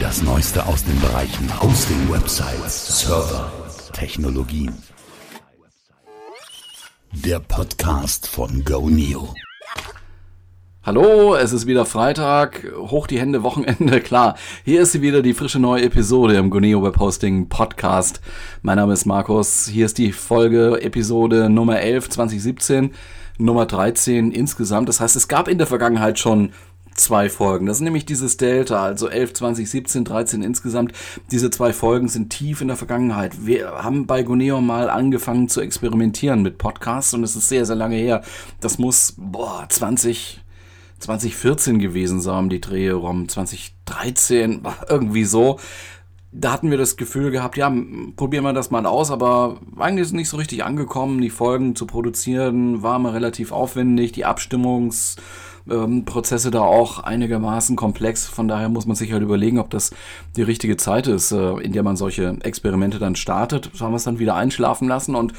Das Neueste aus den Bereichen Hosting, Websites, Server, Technologien. Der Podcast von GoNeo. Hallo, es ist wieder Freitag, hoch die Hände, Wochenende, klar. Hier ist sie wieder, die frische neue Episode im Goneo Webhosting Podcast. Mein Name ist Markus, hier ist die Folge, Episode Nummer 11, 2017, Nummer 13 insgesamt. Das heißt, es gab in der Vergangenheit schon zwei Folgen. Das ist nämlich dieses Delta, also 11, 20, 17, 13 insgesamt. Diese zwei Folgen sind tief in der Vergangenheit. Wir haben bei Goneo mal angefangen zu experimentieren mit Podcasts und es ist sehr, sehr lange her. Das muss, boah, 20, 2014 gewesen sein, die Drehe rum, 2013, irgendwie so. Da hatten wir das Gefühl gehabt, ja, probieren wir das mal aus, aber eigentlich ist es nicht so richtig angekommen. Die Folgen zu produzieren war mal relativ aufwendig, die Abstimmungs- ähm, da auch einigermaßen komplex. Von daher muss man sich halt überlegen, ob das die richtige Zeit ist, äh, in der man solche Experimente dann startet. So haben wir es dann wieder einschlafen lassen und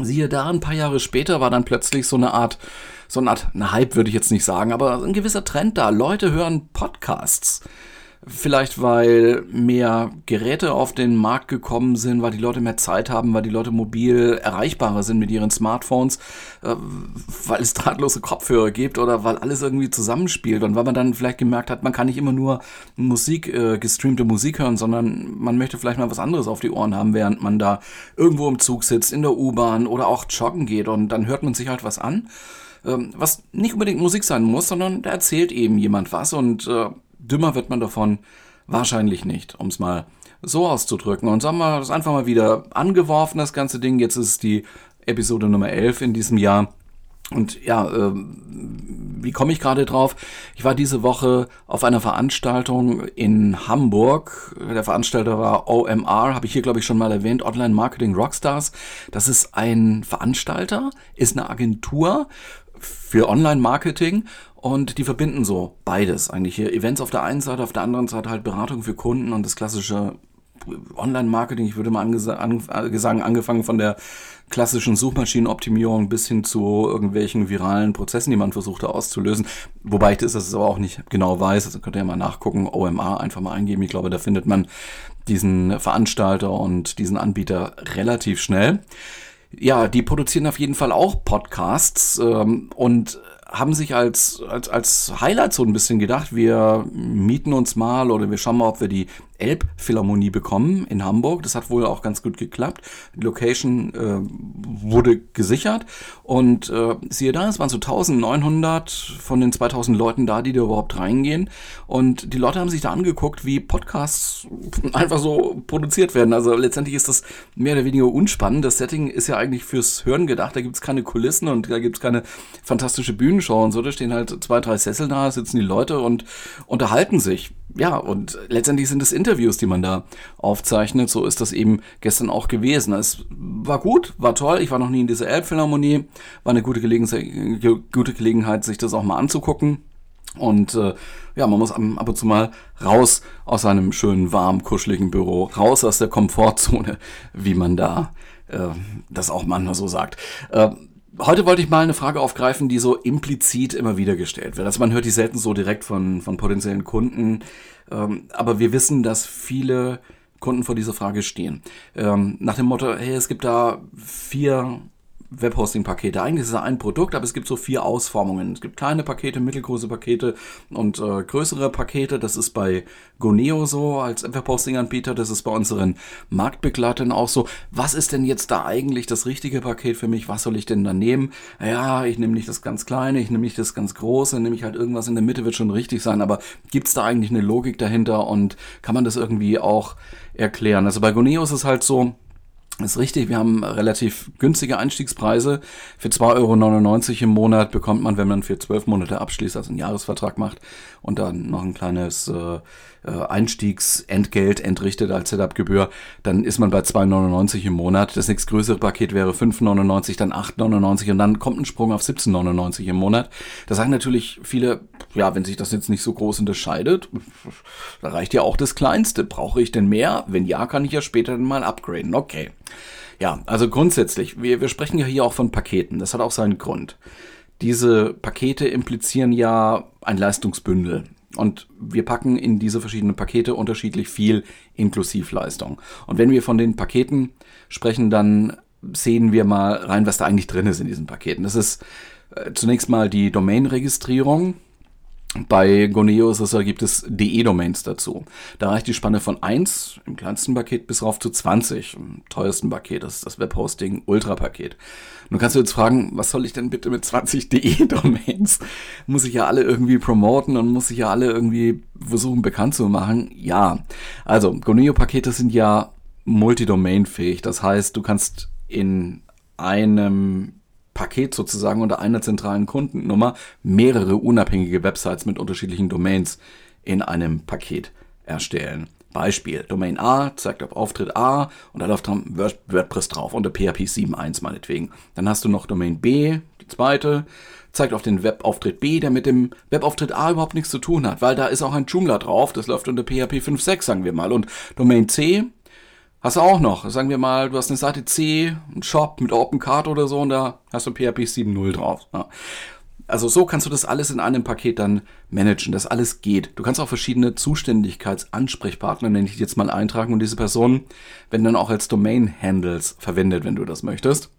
siehe da, ein paar Jahre später war dann plötzlich so eine Art, so eine Art, eine Hype würde ich jetzt nicht sagen, aber ein gewisser Trend da. Leute hören Podcasts. Vielleicht weil mehr Geräte auf den Markt gekommen sind, weil die Leute mehr Zeit haben, weil die Leute mobil erreichbarer sind mit ihren Smartphones, äh, weil es drahtlose Kopfhörer gibt oder weil alles irgendwie zusammenspielt. Und weil man dann vielleicht gemerkt hat, man kann nicht immer nur Musik, äh, gestreamte Musik hören, sondern man möchte vielleicht mal was anderes auf die Ohren haben, während man da irgendwo im Zug sitzt, in der U-Bahn oder auch joggen geht. Und dann hört man sich halt was an ähm, was nicht unbedingt Musik sein muss, sondern da erzählt eben jemand was. Und äh, dümmer wird man davon wahrscheinlich nicht, um es mal so auszudrücken. Und sagen wir das einfach mal wieder angeworfen, das ganze Ding. Jetzt ist es die Episode Nummer 11 in diesem Jahr. Und ja, äh, wie komme ich gerade drauf? Ich war diese Woche auf einer Veranstaltung in Hamburg. Der Veranstalter war OMR, habe ich hier glaube ich schon mal erwähnt, Online Marketing Rockstars. Das ist ein Veranstalter, ist eine Agentur für Online-Marketing und die verbinden so beides eigentlich hier. Events auf der einen Seite, auf der anderen Seite halt Beratung für Kunden und das klassische Online-Marketing. Ich würde mal angesa an, sagen, angefangen von der klassischen Suchmaschinenoptimierung bis hin zu irgendwelchen viralen Prozessen, die man versucht auszulösen. Wobei ich das, das aber auch nicht genau weiß. Also könnt ihr ja mal nachgucken, OMA einfach mal eingeben. Ich glaube, da findet man diesen Veranstalter und diesen Anbieter relativ schnell. Ja, die produzieren auf jeden Fall auch Podcasts ähm, und haben sich als, als, als Highlight so ein bisschen gedacht, wir mieten uns mal oder wir schauen mal, ob wir die Elbphilharmonie bekommen in Hamburg. Das hat wohl auch ganz gut geklappt. Die Location äh, wurde gesichert und äh, siehe da, es waren so 1900 von den 2000 Leuten da, die da überhaupt reingehen. Und die Leute haben sich da angeguckt, wie Podcasts einfach so produziert werden. Also letztendlich ist das mehr oder weniger unspannend. Das Setting ist ja eigentlich fürs Hören gedacht. Da gibt es keine Kulissen und da gibt es keine fantastische Bühnenshow und so. Da stehen halt zwei, drei Sessel da, sitzen die Leute und unterhalten sich. Ja, und letztendlich sind es Interviews die man da aufzeichnet. So ist das eben gestern auch gewesen. Es war gut, war toll. Ich war noch nie in dieser Elbphilharmonie. War eine gute Gelegenheit, gute Gelegenheit, sich das auch mal anzugucken. Und äh, ja, man muss ab und zu mal raus aus seinem schönen, warm, kuscheligen Büro, raus aus der Komfortzone, wie man da äh, das auch manchmal so sagt. Äh, Heute wollte ich mal eine Frage aufgreifen, die so implizit immer wieder gestellt wird. Also man hört die selten so direkt von, von potenziellen Kunden, ähm, aber wir wissen, dass viele Kunden vor dieser Frage stehen. Ähm, nach dem Motto, hey, es gibt da vier Webhosting-Pakete. Eigentlich ist es ein Produkt, aber es gibt so vier Ausformungen. Es gibt kleine Pakete, mittelgroße Pakete und äh, größere Pakete. Das ist bei Goneo so als Webhosting-Anbieter. Das ist bei unseren Marktbegleitern auch so. Was ist denn jetzt da eigentlich das richtige Paket für mich? Was soll ich denn da nehmen? Ja, ich nehme nicht das ganz kleine, ich nehme nicht das ganz große, nehme ich halt irgendwas in der Mitte, wird schon richtig sein. Aber gibt es da eigentlich eine Logik dahinter und kann man das irgendwie auch erklären? Also bei Goneo ist es halt so, ist richtig, wir haben relativ günstige Einstiegspreise. Für 2,99 Euro im Monat bekommt man, wenn man für zwölf Monate abschließt, also einen Jahresvertrag macht und dann noch ein kleines äh, Einstiegsentgelt entrichtet als Setup-Gebühr, dann ist man bei 2,99 im Monat. Das nächstgrößere Paket wäre 5,99, dann 8,99 und dann kommt ein Sprung auf 17,99 im Monat. Da sagen natürlich viele, ja, wenn sich das jetzt nicht so groß unterscheidet, da reicht ja auch das Kleinste. Brauche ich denn mehr? Wenn ja, kann ich ja später dann mal upgraden. Okay. Ja, also grundsätzlich, wir, wir sprechen ja hier auch von Paketen. Das hat auch seinen Grund. Diese Pakete implizieren ja ein Leistungsbündel. Und wir packen in diese verschiedenen Pakete unterschiedlich viel Inklusivleistung. Und wenn wir von den Paketen sprechen, dann sehen wir mal rein, was da eigentlich drin ist in diesen Paketen. Das ist äh, zunächst mal die Domain-Registrierung. Bei Goneo ist es, da gibt es DE-Domains dazu. Da reicht die Spanne von 1 im kleinsten Paket bis rauf zu 20 im teuersten Paket. Das ist das Webhosting Ultra-Paket. Nun kannst du jetzt fragen, was soll ich denn bitte mit 20 DE-Domains? Muss ich ja alle irgendwie promoten und muss ich ja alle irgendwie versuchen bekannt zu machen? Ja. Also, Goneo-Pakete sind ja multidomainfähig. Das heißt, du kannst in einem Paket sozusagen unter einer zentralen Kundennummer mehrere unabhängige Websites mit unterschiedlichen Domains in einem Paket erstellen. Beispiel, Domain A zeigt auf Auftritt A und da läuft dann WordPress drauf unter PHP 7.1 meinetwegen. Dann hast du noch Domain B, die zweite, zeigt auf den Webauftritt B, der mit dem Webauftritt A überhaupt nichts zu tun hat, weil da ist auch ein Joomla drauf, das läuft unter PHP 5.6, sagen wir mal. Und Domain C Hast du auch noch, sagen wir mal, du hast eine Seite C, einen Shop mit Open Card oder so und da hast du PHP 7.0 drauf. Ja. Also so kannst du das alles in einem Paket dann managen, das alles geht. Du kannst auch verschiedene Zuständigkeitsansprechpartner, nenne ich jetzt mal, eintragen und diese Personen werden dann auch als Domain-Handles verwendet, wenn du das möchtest.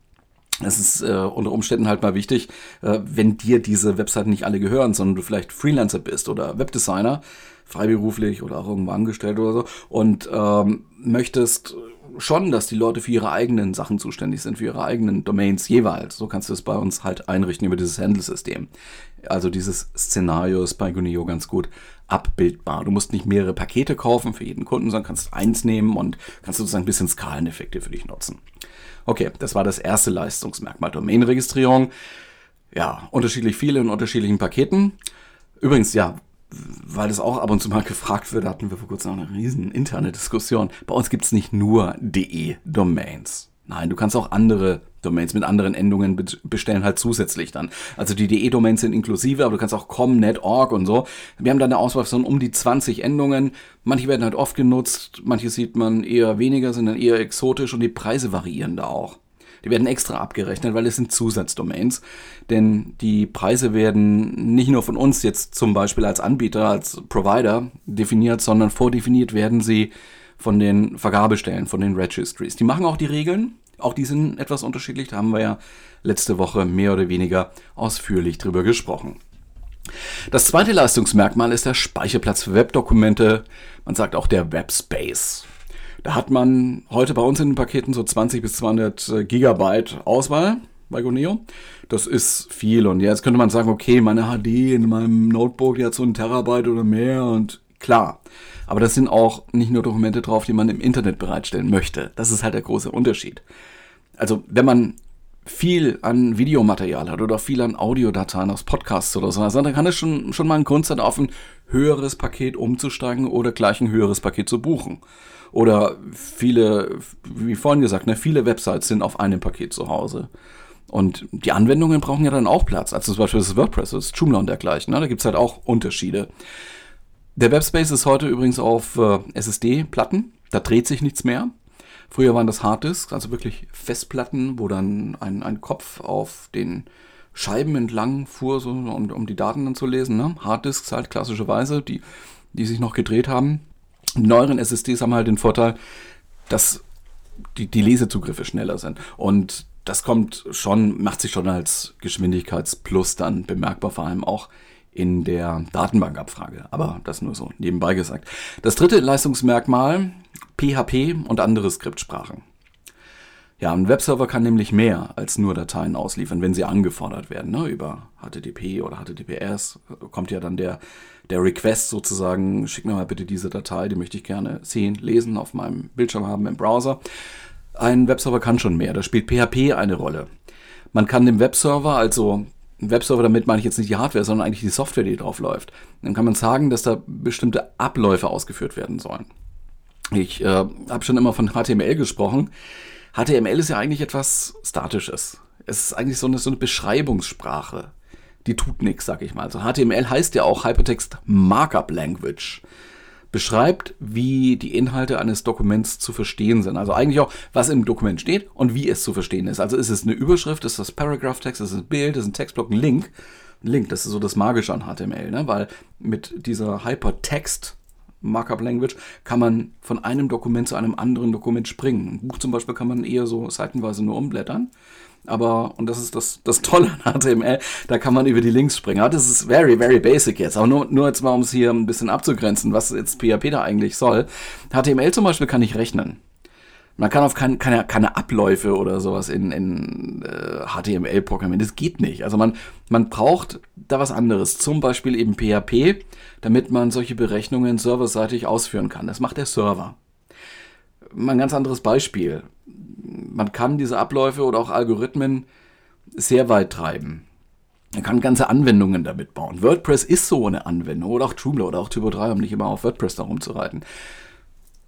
Es ist äh, unter Umständen halt mal wichtig, äh, wenn dir diese Webseiten nicht alle gehören, sondern du vielleicht Freelancer bist oder Webdesigner, freiberuflich oder auch irgendwo angestellt oder so und ähm, möchtest schon, dass die Leute für ihre eigenen Sachen zuständig sind, für ihre eigenen Domains jeweils. So kannst du es bei uns halt einrichten über dieses Handle-System. Also dieses Szenario ist bei Guneo ganz gut abbildbar. Du musst nicht mehrere Pakete kaufen für jeden Kunden, sondern kannst eins nehmen und kannst sozusagen ein bisschen Skaleneffekte für dich nutzen. Okay, das war das erste Leistungsmerkmal. Domainregistrierung. Ja, unterschiedlich viele in unterschiedlichen Paketen. Übrigens, ja, weil das auch ab und zu mal gefragt wird, hatten wir vor kurzem auch eine riesen interne Diskussion. Bei uns gibt es nicht nur DE-Domains. Nein, du kannst auch andere Domains mit anderen Endungen bestellen, halt zusätzlich dann. Also die DE-Domains sind inklusive, aber du kannst auch com, net, org und so. Wir haben da eine Auswahl von um die 20 Endungen. Manche werden halt oft genutzt, manche sieht man eher weniger, sind dann eher exotisch und die Preise variieren da auch. Die werden extra abgerechnet, weil es sind Zusatzdomains. Denn die Preise werden nicht nur von uns jetzt zum Beispiel als Anbieter, als Provider definiert, sondern vordefiniert werden sie von den Vergabestellen, von den Registries. Die machen auch die Regeln. Auch die sind etwas unterschiedlich. Da haben wir ja letzte Woche mehr oder weniger ausführlich drüber gesprochen. Das zweite Leistungsmerkmal ist der Speicherplatz für Webdokumente. Man sagt auch der Webspace. Da hat man heute bei uns in den Paketen so 20 bis 200 äh, Gigabyte Auswahl bei Goneo. Das ist viel. Und jetzt könnte man sagen, okay, meine HD in meinem Notebook, die hat so ein Terabyte oder mehr und klar. Aber das sind auch nicht nur Dokumente drauf, die man im Internet bereitstellen möchte. Das ist halt der große Unterschied. Also, wenn man viel an Videomaterial hat oder viel an Audiodateien aus Podcasts oder so, also dann kann es schon, schon mal ein Grund sein, auf ein höheres Paket umzusteigen oder gleich ein höheres Paket zu buchen. Oder viele, wie vorhin gesagt, ne, viele Websites sind auf einem Paket zu Hause. Und die Anwendungen brauchen ja dann auch Platz. Also zum Beispiel das WordPress, das Joomla und dergleichen. Ne? Da gibt's halt auch Unterschiede. Der Webspace ist heute übrigens auf äh, SSD-Platten. Da dreht sich nichts mehr. Früher waren das Harddisks, also wirklich Festplatten, wo dann ein, ein Kopf auf den Scheiben entlang fuhr, so, um, um die Daten dann zu lesen. Ne? Harddisks halt klassischerweise, die, die sich noch gedreht haben. Neueren SSDs haben halt den Vorteil, dass die, die Lesezugriffe schneller sind. Und das kommt schon, macht sich schon als Geschwindigkeitsplus dann bemerkbar, vor allem auch in der Datenbankabfrage. Aber das nur so nebenbei gesagt. Das dritte Leistungsmerkmal, PHP und andere Skriptsprachen. Ja, ein Webserver kann nämlich mehr als nur Dateien ausliefern, wenn sie angefordert werden. Ne? Über HTTP oder HTTPS kommt ja dann der, der Request sozusagen, schick mir mal bitte diese Datei, die möchte ich gerne sehen, lesen, auf meinem Bildschirm haben im Browser. Ein Webserver kann schon mehr, da spielt PHP eine Rolle. Man kann dem Webserver, also Webserver, damit meine ich jetzt nicht die Hardware, sondern eigentlich die Software, die drauf läuft, dann kann man sagen, dass da bestimmte Abläufe ausgeführt werden sollen. Ich äh, habe schon immer von HTML gesprochen. HTML ist ja eigentlich etwas Statisches. Es ist eigentlich so eine, so eine Beschreibungssprache. Die tut nichts, sag ich mal. Also HTML heißt ja auch Hypertext Markup Language. Beschreibt, wie die Inhalte eines Dokuments zu verstehen sind. Also eigentlich auch, was im Dokument steht und wie es zu verstehen ist. Also ist es eine Überschrift, ist das Paragraph-Text, ist es ein Bild, ist ein Textblock, ein Link. Link. Das ist so das Magische an HTML, ne? weil mit dieser Hypertext Markup Language kann man von einem Dokument zu einem anderen Dokument springen. Ein Buch zum Beispiel kann man eher so seitenweise nur umblättern. Aber, und das ist das, das Tolle an HTML, da kann man über die Links springen. Aber das ist very, very basic jetzt. Aber nur, nur jetzt mal, um es hier ein bisschen abzugrenzen, was jetzt PHP da eigentlich soll. HTML zum Beispiel kann ich rechnen. Man kann auf kein, keine, keine Abläufe oder sowas in, in äh, HTML programmieren. Das geht nicht. Also man, man braucht da was anderes. Zum Beispiel eben PHP, damit man solche Berechnungen serverseitig ausführen kann. Das macht der Server. Mal ein ganz anderes Beispiel. Man kann diese Abläufe oder auch Algorithmen sehr weit treiben. Man kann ganze Anwendungen damit bauen. WordPress ist so eine Anwendung oder auch Joomla oder auch Typo 3, um nicht immer auf WordPress da rumzureiten.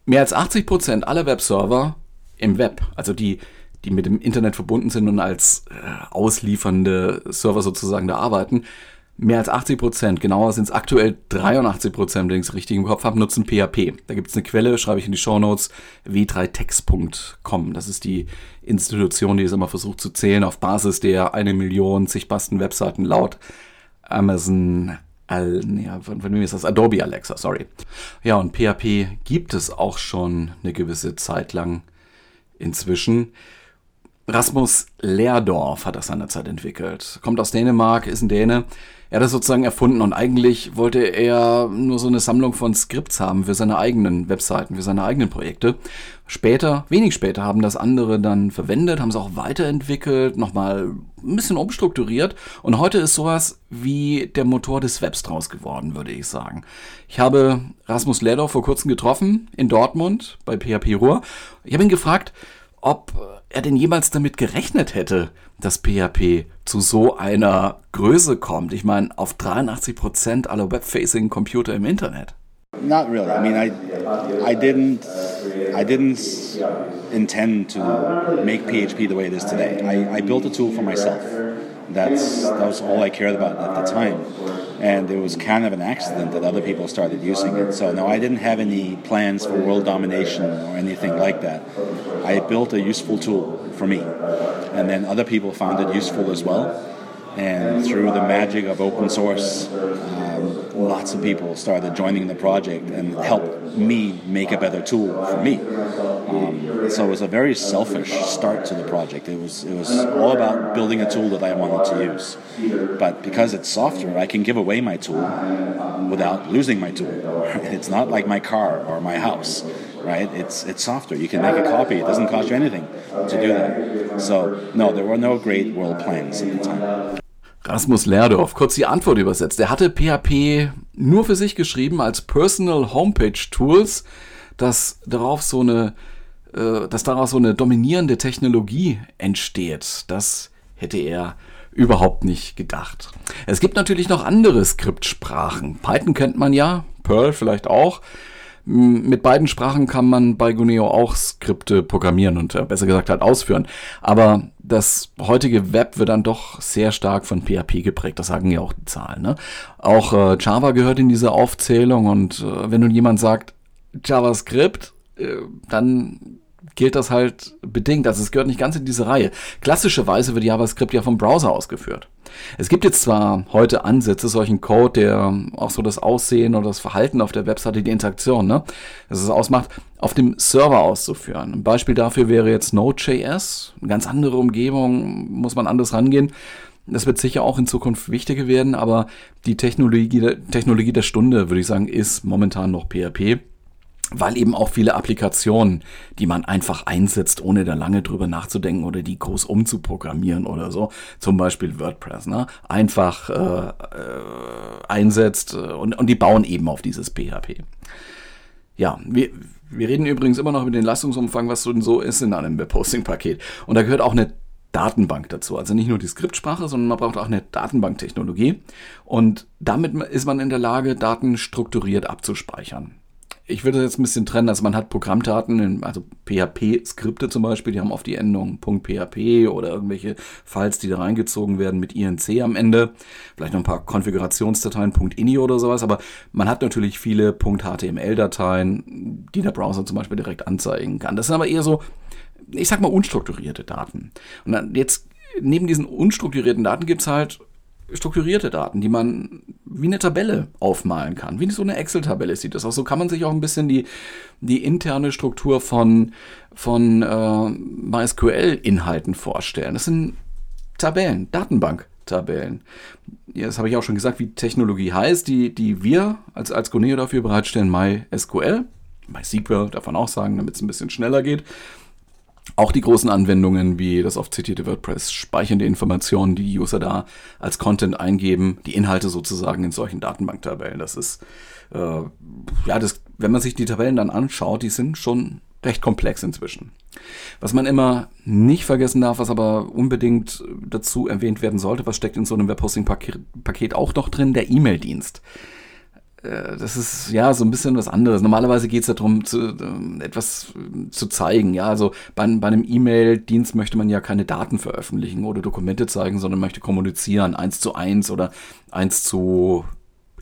Mehr als 80% aller Webserver im Web, also die, die mit dem Internet verbunden sind und als äh, ausliefernde Server sozusagen da arbeiten, mehr als 80 Prozent, genauer sind es aktuell 83 Prozent, wenn ich es richtig im Kopf habe, nutzen PHP. Da gibt es eine Quelle, schreibe ich in die Show Notes, w3text.com. Das ist die Institution, die es immer versucht zu zählen, auf Basis der eine Million zigbarsten Webseiten laut Amazon Al, ja, von, von wem ist das? Adobe Alexa, sorry. Ja, und PHP gibt es auch schon eine gewisse Zeit lang inzwischen. Rasmus Lehrdorf hat das seinerzeit entwickelt. Kommt aus Dänemark, ist ein Däne. Er hat das sozusagen erfunden und eigentlich wollte er nur so eine Sammlung von Skripts haben für seine eigenen Webseiten, für seine eigenen Projekte. Später, wenig später, haben das andere dann verwendet, haben es auch weiterentwickelt, nochmal ein bisschen umstrukturiert und heute ist sowas wie der Motor des Webs draus geworden, würde ich sagen. Ich habe Rasmus Lehrdorf vor kurzem getroffen in Dortmund bei PHP Ruhr. Ich habe ihn gefragt, ob er denn jemals damit gerechnet hätte, dass PHP zu so einer Größe kommt. Ich meine, auf 83 Prozent aller Web-facing Computer im Internet. Not really. I mean, I, I didn't, I didn't intend to make PHP the way it is today. I, I built a tool for myself. That's that was all I cared about at the time. and it was kind of an accident that other people started using it. So no, I didn't have any plans for world domination or anything like that. I built a useful tool for me, and then other people found it useful as well. And through the magic of open source, um, lots of people started joining the project and helped me make a better tool for me. Um, so it was a very selfish start to the project. It was it was all about building a tool that I wanted to use. But because it's software, I can give away my tool without losing my tool. It's not like my car or my house, right? It's it's software. You can make a copy. It doesn't cost you anything to do that. So no, there were no great world plans at the time. Rasmus Lerdorf, kurz die Antwort übersetzt. Er hatte PHP nur für sich geschrieben als Personal Homepage Tools, dass darauf so eine, dass daraus so eine dominierende Technologie entsteht. Das hätte er überhaupt nicht gedacht. Es gibt natürlich noch andere Skriptsprachen. Python kennt man ja, Perl vielleicht auch. Mit beiden Sprachen kann man bei Guneo auch Skripte programmieren und äh, besser gesagt halt ausführen. Aber das heutige Web wird dann doch sehr stark von PHP geprägt. Das sagen ja auch die Zahlen. Ne? Auch äh, Java gehört in diese Aufzählung und äh, wenn nun jemand sagt JavaScript, äh, dann gilt das halt bedingt. Also es gehört nicht ganz in diese Reihe. Klassischerweise wird JavaScript ja vom Browser ausgeführt. Es gibt jetzt zwar heute Ansätze, solchen Code, der auch so das Aussehen oder das Verhalten auf der Webseite, die Interaktion, ne, dass es ausmacht, auf dem Server auszuführen. Ein Beispiel dafür wäre jetzt Node.js. Eine ganz andere Umgebung, muss man anders rangehen. Das wird sicher auch in Zukunft wichtiger werden, aber die Technologie, Technologie der Stunde, würde ich sagen, ist momentan noch PHP weil eben auch viele Applikationen, die man einfach einsetzt, ohne da lange drüber nachzudenken oder die groß umzuprogrammieren oder so, zum Beispiel WordPress, ne? einfach äh, äh, einsetzt äh, und, und die bauen eben auf dieses PHP. Ja, wir, wir reden übrigens immer noch über den Leistungsumfang, was so ist in einem Webhosting-Paket. Und da gehört auch eine Datenbank dazu. Also nicht nur die Skriptsprache, sondern man braucht auch eine Datenbanktechnologie. Und damit ist man in der Lage, Daten strukturiert abzuspeichern ich würde das jetzt ein bisschen trennen. Also man hat Programmdaten, also PHP-Skripte zum Beispiel, die haben oft die Endung .php oder irgendwelche Files, die da reingezogen werden mit INC am Ende. Vielleicht noch ein paar Konfigurationsdateien, .ini oder sowas. Aber man hat natürlich viele .html-Dateien, die der Browser zum Beispiel direkt anzeigen kann. Das sind aber eher so, ich sag mal, unstrukturierte Daten. Und dann jetzt neben diesen unstrukturierten Daten gibt es halt strukturierte Daten, die man wie eine Tabelle aufmalen kann. Wie so eine Excel-Tabelle sieht das aus. So kann man sich auch ein bisschen die, die interne Struktur von, von äh, MySQL-Inhalten vorstellen. Das sind Tabellen, Datenbank-Tabellen. Ja, das habe ich auch schon gesagt, wie Technologie heißt, die, die wir als, als Goneo dafür bereitstellen, MySQL. MySQL man auch sagen, damit es ein bisschen schneller geht. Auch die großen Anwendungen wie das oft zitierte WordPress speichern die Informationen, die die User da als Content eingeben, die Inhalte sozusagen in solchen Datenbanktabellen. Das ist, äh, ja, das, wenn man sich die Tabellen dann anschaut, die sind schon recht komplex inzwischen. Was man immer nicht vergessen darf, was aber unbedingt dazu erwähnt werden sollte, was steckt in so einem Webhosting-Paket auch noch drin, der E-Mail-Dienst. Äh, das ist ja so ein bisschen was anderes. Normalerweise geht es darum, zu, äh, etwas zu zeigen. Ja, also bei, bei einem E-Mail-Dienst möchte man ja keine Daten veröffentlichen oder Dokumente zeigen, sondern möchte kommunizieren, eins zu eins oder eins zu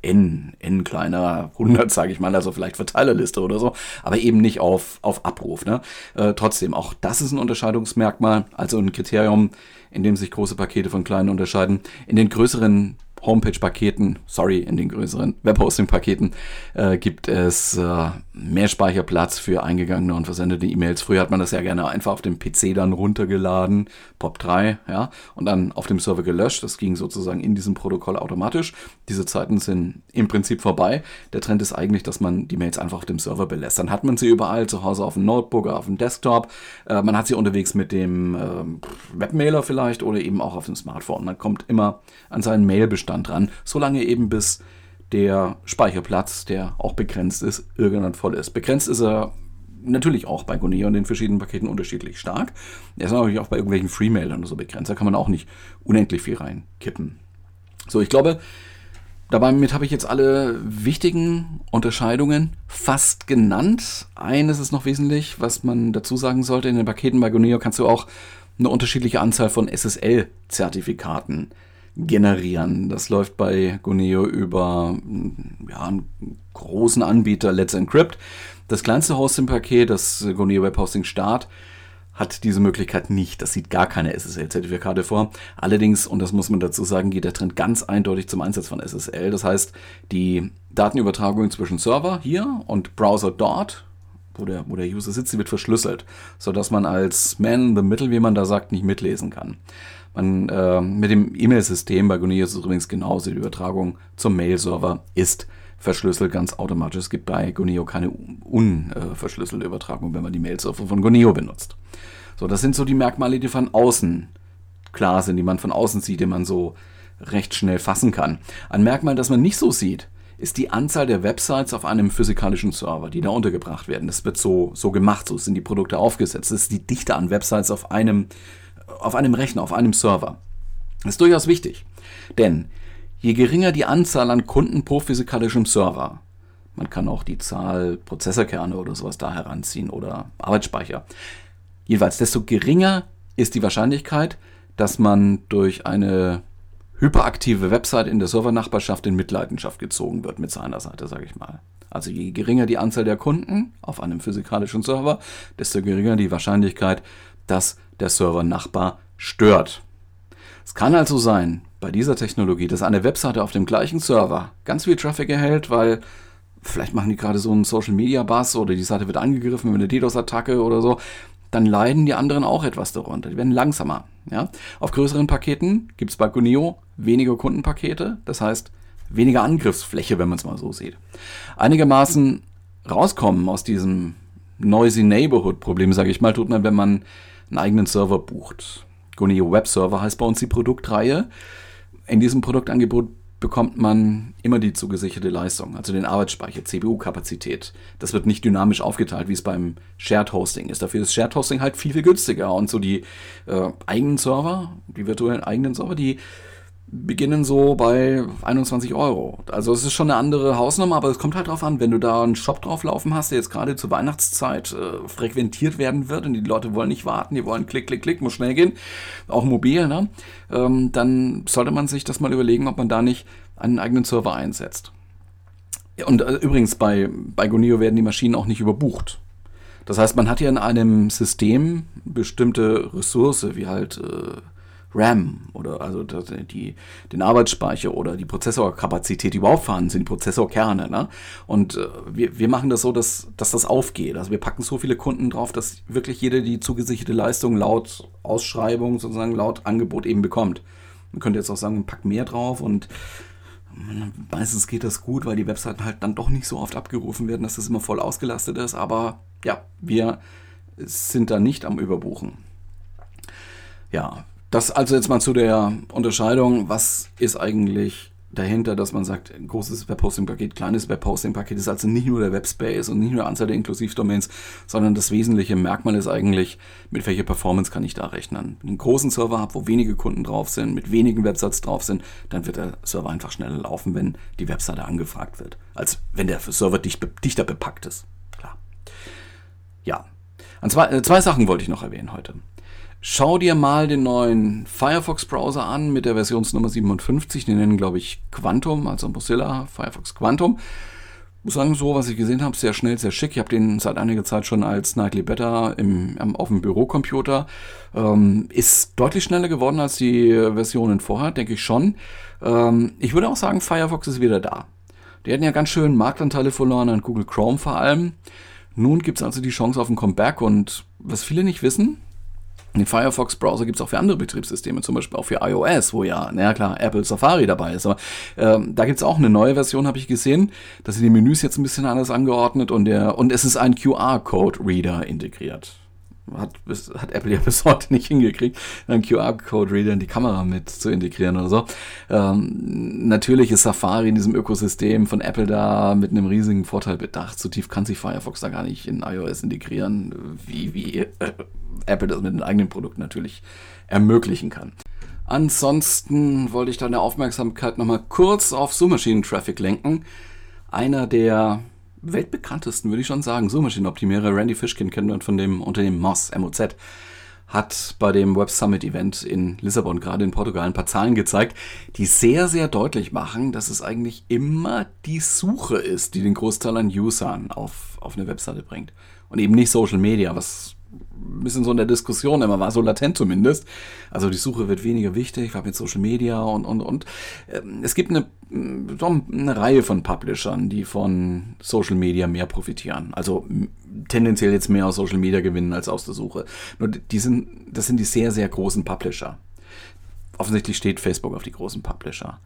n, n kleiner 100, sage ich mal, also vielleicht Verteilerliste oder so, aber eben nicht auf, auf Abruf. Ne? Äh, trotzdem, auch das ist ein Unterscheidungsmerkmal, also ein Kriterium, in dem sich große Pakete von kleinen unterscheiden. In den größeren Homepage-Paketen, sorry, in den größeren Webhosting-Paketen äh, gibt es äh, mehr Speicherplatz für eingegangene und versendete E-Mails. Früher hat man das ja gerne einfach auf dem PC dann runtergeladen, POP3, ja, und dann auf dem Server gelöscht. Das ging sozusagen in diesem Protokoll automatisch. Diese Zeiten sind im Prinzip vorbei. Der Trend ist eigentlich, dass man die Mails einfach auf dem Server belässt. Dann hat man sie überall zu Hause auf dem Notebook, auf dem Desktop. Äh, man hat sie unterwegs mit dem äh, Webmailer vielleicht oder eben auch auf dem Smartphone. Man kommt immer an seinen Mailbestand Zustand dran, solange eben bis der Speicherplatz, der auch begrenzt ist, irgendwann voll ist. Begrenzt ist er natürlich auch bei Goneo und den verschiedenen Paketen unterschiedlich stark. Er ist natürlich auch bei irgendwelchen Freemailern oder so begrenzt. Da kann man auch nicht unendlich viel reinkippen. So, ich glaube, damit habe ich jetzt alle wichtigen Unterscheidungen fast genannt. Eines ist noch wesentlich, was man dazu sagen sollte. In den Paketen bei Goneo kannst du auch eine unterschiedliche Anzahl von SSL-Zertifikaten generieren. Das läuft bei Goneo über ja, einen großen Anbieter Let's Encrypt. Das kleinste Hosting-Paket, das Goneo Web Hosting Start, hat diese Möglichkeit nicht. Das sieht gar keine SSL-Zertifikate vor. Allerdings, und das muss man dazu sagen, geht der Trend ganz eindeutig zum Einsatz von SSL. Das heißt, die Datenübertragung zwischen Server hier und Browser dort, wo der, wo der User sitzt, die wird verschlüsselt, sodass man als Man in the Middle, wie man da sagt, nicht mitlesen kann. Man, äh, mit dem E-Mail-System bei Gunea ist es übrigens genauso. Die Übertragung zum Mail-Server ist verschlüsselt ganz automatisch. Es gibt bei Guneo keine unverschlüsselte Übertragung, wenn man die Mail-Server von Guneo benutzt. So, das sind so die Merkmale, die von außen klar sind, die man von außen sieht, die man so recht schnell fassen kann. Ein Merkmal, das man nicht so sieht, ist die Anzahl der Websites auf einem physikalischen Server, die da untergebracht werden. Das wird so, so gemacht, so sind die Produkte aufgesetzt. Das ist die Dichte an Websites auf einem auf einem Rechner, auf einem Server. Das ist durchaus wichtig. Denn je geringer die Anzahl an Kunden pro physikalischem Server, man kann auch die Zahl Prozessorkerne oder sowas da heranziehen oder Arbeitsspeicher. Jedenfalls, desto geringer ist die Wahrscheinlichkeit, dass man durch eine hyperaktive Website in der Servernachbarschaft in Mitleidenschaft gezogen wird mit seiner Seite, sage ich mal. Also je geringer die Anzahl der Kunden auf einem physikalischen Server, desto geringer die Wahrscheinlichkeit, dass der Server-Nachbar stört. Es kann also sein, bei dieser Technologie, dass eine Webseite auf dem gleichen Server ganz viel Traffic erhält, weil vielleicht machen die gerade so einen Social Media Buzz oder die Seite wird angegriffen mit einer DDoS-Attacke oder so, dann leiden die anderen auch etwas darunter. Die werden langsamer. Ja? Auf größeren Paketen gibt es bei Guneo weniger Kundenpakete, das heißt weniger Angriffsfläche, wenn man es mal so sieht. Einigermaßen rauskommen aus diesem Noisy Neighborhood Problem, sage ich mal, tut man, wenn man einen eigenen Server bucht. Goneo Web Server heißt bei uns die Produktreihe. In diesem Produktangebot bekommt man immer die zugesicherte Leistung, also den Arbeitsspeicher, CPU-Kapazität. Das wird nicht dynamisch aufgeteilt, wie es beim Shared Hosting ist. Dafür ist Shared Hosting halt viel, viel günstiger. Und so die äh, eigenen Server, die virtuellen eigenen Server, die beginnen so bei 21 Euro. Also es ist schon eine andere Hausnummer, aber es kommt halt drauf an, wenn du da einen Shop drauflaufen hast, der jetzt gerade zur Weihnachtszeit äh, frequentiert werden wird und die Leute wollen nicht warten, die wollen klick, klick, klick, muss schnell gehen, auch mobil, ne? Ähm, dann sollte man sich das mal überlegen, ob man da nicht einen eigenen Server einsetzt. Und äh, übrigens, bei, bei Goneo werden die Maschinen auch nicht überbucht. Das heißt, man hat ja in einem System bestimmte Ressource, wie halt äh, RAM oder also die, den Arbeitsspeicher oder die Prozessorkapazität, die überhaupt vorhanden sind, die Prozessorkerne. Ne? Und äh, wir, wir machen das so, dass, dass das aufgeht. Also wir packen so viele Kunden drauf, dass wirklich jeder die zugesicherte Leistung laut Ausschreibung, sozusagen laut Angebot eben bekommt. Man könnte jetzt auch sagen, pack mehr drauf und meistens geht das gut, weil die Webseiten halt dann doch nicht so oft abgerufen werden, dass das immer voll ausgelastet ist. Aber ja, wir sind da nicht am Überbuchen. Ja, das also jetzt mal zu der Unterscheidung, was ist eigentlich dahinter, dass man sagt, großes Webhosting-Paket, kleines Webhosting-Paket ist also nicht nur der Webspace und nicht nur Anzahl der Inklusivdomains, sondern das wesentliche Merkmal ist eigentlich, mit welcher Performance kann ich da rechnen. Wenn ich einen großen Server habe, wo wenige Kunden drauf sind, mit wenigen Websites drauf sind, dann wird der Server einfach schneller laufen, wenn die Webseite angefragt wird, als wenn der Server dicht, dichter bepackt ist. Klar. Ja. An zwei, äh, zwei Sachen wollte ich noch erwähnen heute. Schau dir mal den neuen Firefox-Browser an mit der Versionsnummer 57. Den nennen, glaube ich, Quantum, also Mozilla Firefox Quantum. Ich muss sagen, so, was ich gesehen habe, sehr schnell, sehr schick. Ich habe den seit einiger Zeit schon als Nightly Beta im, auf dem Bürocomputer. Ähm, ist deutlich schneller geworden als die Versionen vorher, denke ich schon. Ähm, ich würde auch sagen, Firefox ist wieder da. Die hatten ja ganz schön Marktanteile verloren an Google Chrome vor allem. Nun gibt es also die Chance auf ein Comeback und was viele nicht wissen, den Firefox-Browser gibt es auch für andere Betriebssysteme, zum Beispiel auch für iOS, wo ja, naja klar, Apple Safari dabei ist. Aber ähm, da gibt es auch eine neue Version, habe ich gesehen. Da sind die Menüs jetzt ein bisschen anders angeordnet und, der, und es ist ein QR-Code-Reader integriert hat, bis, hat Apple ja bis heute nicht hingekriegt, einen QR-Code-Reader in die Kamera mit zu integrieren oder so. Ähm, natürlich ist Safari in diesem Ökosystem von Apple da mit einem riesigen Vorteil bedacht. So tief kann sich Firefox da gar nicht in iOS integrieren, wie, wie äh, Apple das mit den eigenen Produkten natürlich ermöglichen kann. Ansonsten wollte ich deine Aufmerksamkeit nochmal kurz auf Suchmaschinen-Traffic lenken. Einer der weltbekanntesten, würde ich schon sagen, Suchmaschinenoptimierer, Randy Fishkin kennt man von dem Unternehmen MOZ, MOZ, hat bei dem Web Summit Event in Lissabon, gerade in Portugal, ein paar Zahlen gezeigt, die sehr, sehr deutlich machen, dass es eigentlich immer die Suche ist, die den Großteil an Usern auf, auf eine Webseite bringt. Und eben nicht Social Media, was ein bisschen so in der Diskussion immer war, so latent zumindest. Also die Suche wird weniger wichtig, ich habe jetzt Social Media und, und, und. Ähm, es gibt eine, eine Reihe von Publishern, die von Social Media mehr profitieren. Also tendenziell jetzt mehr aus Social Media gewinnen als aus der Suche. Nur die sind, das sind die sehr, sehr großen Publisher. Offensichtlich steht Facebook auf die großen Publisher.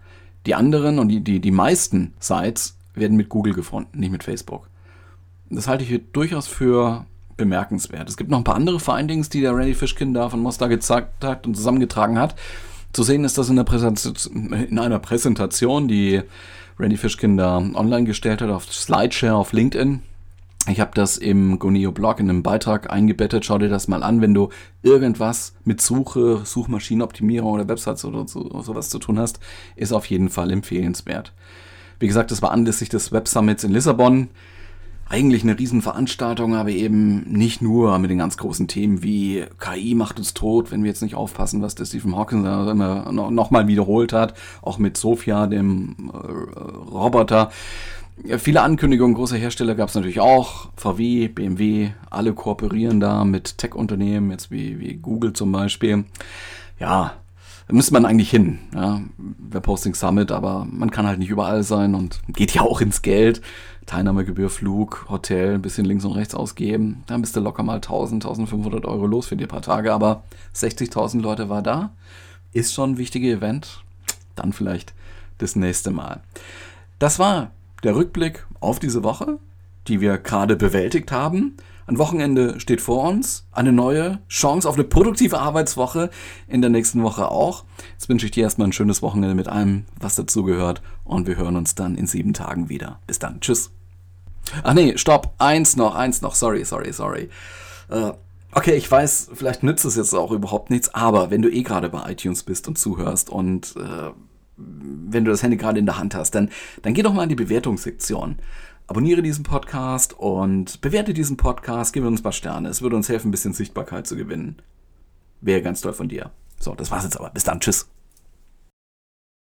Die anderen und die, die, die meisten Sites werden mit Google gefunden, nicht mit Facebook. Das halte ich durchaus für bemerkenswert. Es gibt noch ein paar andere Findings, die der Randy Fishkin da von Mostar gezeigt hat und zusammengetragen hat. Zu sehen ist das in, in einer Präsentation, die Randy Fishkin da online gestellt hat auf Slideshare auf LinkedIn. Ich habe das im Goneo-Blog in einem Beitrag eingebettet. Schau dir das mal an, wenn du irgendwas mit Suche, Suchmaschinenoptimierung oder Websites oder so, sowas zu tun hast, ist auf jeden Fall empfehlenswert. Wie gesagt, das war anlässlich des Web Summits in Lissabon eigentlich eine Riesenveranstaltung, aber eben nicht nur mit den ganz großen Themen wie KI macht uns tot, wenn wir jetzt nicht aufpassen, was der Stephen Hawking immer nochmal wiederholt hat, auch mit Sophia, dem äh, Roboter. Viele Ankündigungen großer Hersteller gab es natürlich auch. VW, BMW, alle kooperieren da mit Tech-Unternehmen, jetzt wie, wie Google zum Beispiel. Ja, müsste man eigentlich hin. Ja, Webhosting Summit, aber man kann halt nicht überall sein und geht ja auch ins Geld. Teilnahmegebühr, Flug, Hotel, ein bisschen links und rechts ausgeben. Dann bist du locker mal 1000, 1500 Euro los für die paar Tage. Aber 60.000 Leute war da. Ist schon ein wichtiges Event. Dann vielleicht das nächste Mal. Das war der Rückblick auf diese Woche, die wir gerade bewältigt haben. Ein Wochenende steht vor uns, eine neue Chance auf eine produktive Arbeitswoche in der nächsten Woche auch. Jetzt wünsche ich dir erstmal ein schönes Wochenende mit allem, was dazugehört und wir hören uns dann in sieben Tagen wieder. Bis dann, tschüss. Ach nee, stopp, eins noch, eins noch, sorry, sorry, sorry. Äh, okay, ich weiß, vielleicht nützt es jetzt auch überhaupt nichts, aber wenn du eh gerade bei iTunes bist und zuhörst und äh, wenn du das Handy gerade in der Hand hast, dann, dann geh doch mal in die Bewertungssektion. Abonniere diesen Podcast und bewerte diesen Podcast, gib uns ein paar Sterne. Es würde uns helfen, ein bisschen Sichtbarkeit zu gewinnen. Wäre ganz toll von dir. So, das war's jetzt aber. Bis dann. Tschüss.